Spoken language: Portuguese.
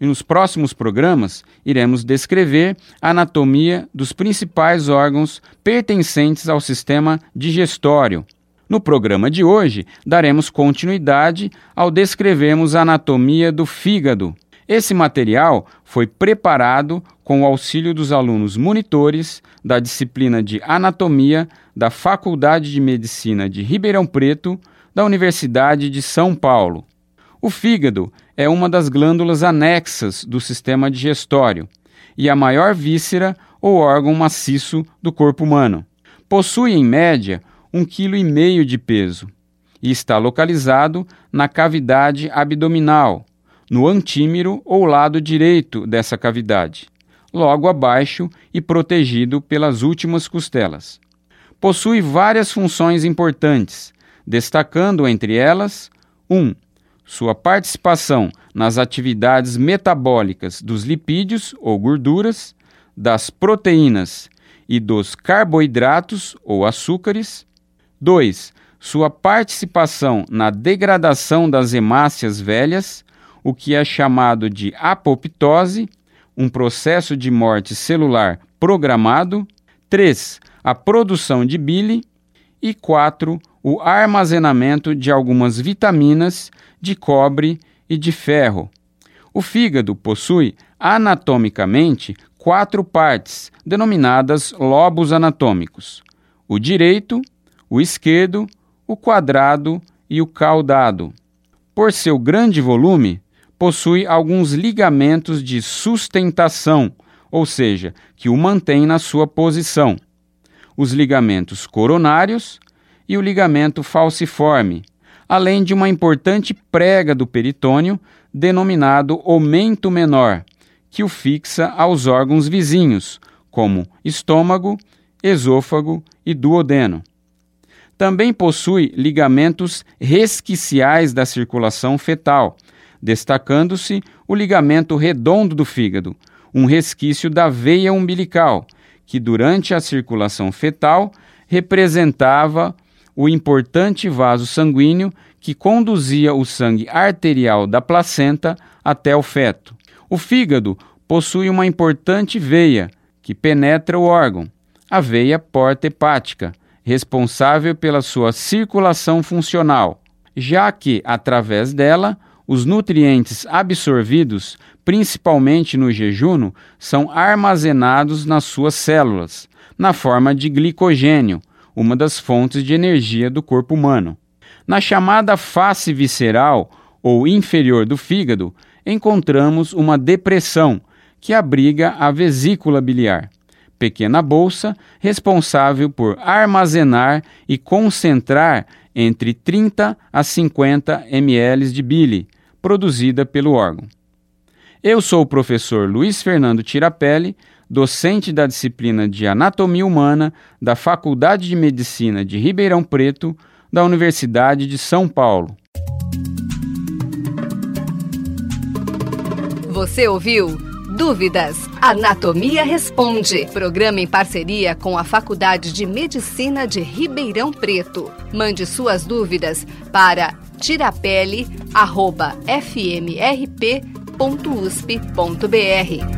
e nos próximos programas iremos descrever a anatomia dos principais órgãos pertencentes ao sistema digestório. No programa de hoje, daremos continuidade ao descrevermos a anatomia do fígado. Esse material foi preparado com o auxílio dos alunos monitores da disciplina de Anatomia da Faculdade de Medicina de Ribeirão Preto, da Universidade de São Paulo. O fígado é uma das glândulas anexas do sistema digestório e a maior víscera ou órgão maciço do corpo humano. Possui, em média, um quilo e meio de peso e está localizado na cavidade abdominal, no antímero ou lado direito dessa cavidade, logo abaixo e protegido pelas últimas costelas. Possui várias funções importantes, destacando entre elas 1. Um, sua participação nas atividades metabólicas dos lipídios ou gorduras, das proteínas e dos carboidratos ou açúcares. 2. Sua participação na degradação das hemácias velhas, o que é chamado de apoptose, um processo de morte celular programado. 3. A produção de bile. E 4 o armazenamento de algumas vitaminas, de cobre e de ferro. O fígado possui anatomicamente quatro partes, denominadas lobos anatômicos: o direito, o esquerdo, o quadrado e o caudado. Por seu grande volume, possui alguns ligamentos de sustentação, ou seja, que o mantém na sua posição. Os ligamentos coronários, e o ligamento falciforme, além de uma importante prega do peritônio, denominado omento menor, que o fixa aos órgãos vizinhos, como estômago, esôfago e duodeno. Também possui ligamentos resquiciais da circulação fetal, destacando-se o ligamento redondo do fígado, um resquício da veia umbilical, que durante a circulação fetal representava o importante vaso sanguíneo que conduzia o sangue arterial da placenta até o feto. O fígado possui uma importante veia que penetra o órgão, a veia porta hepática, responsável pela sua circulação funcional, já que, através dela, os nutrientes absorvidos, principalmente no jejum, são armazenados nas suas células, na forma de glicogênio, uma das fontes de energia do corpo humano. Na chamada face visceral ou inferior do fígado, encontramos uma depressão que abriga a vesícula biliar, pequena bolsa responsável por armazenar e concentrar entre 30 a 50 ml de bile produzida pelo órgão. Eu sou o professor Luiz Fernando Tirapelli, docente da disciplina de Anatomia Humana da Faculdade de Medicina de Ribeirão Preto, da Universidade de São Paulo. Você ouviu? Dúvidas? Anatomia Responde. Programa em parceria com a Faculdade de Medicina de Ribeirão Preto. Mande suas dúvidas para tirapele.fmrp.usp.br.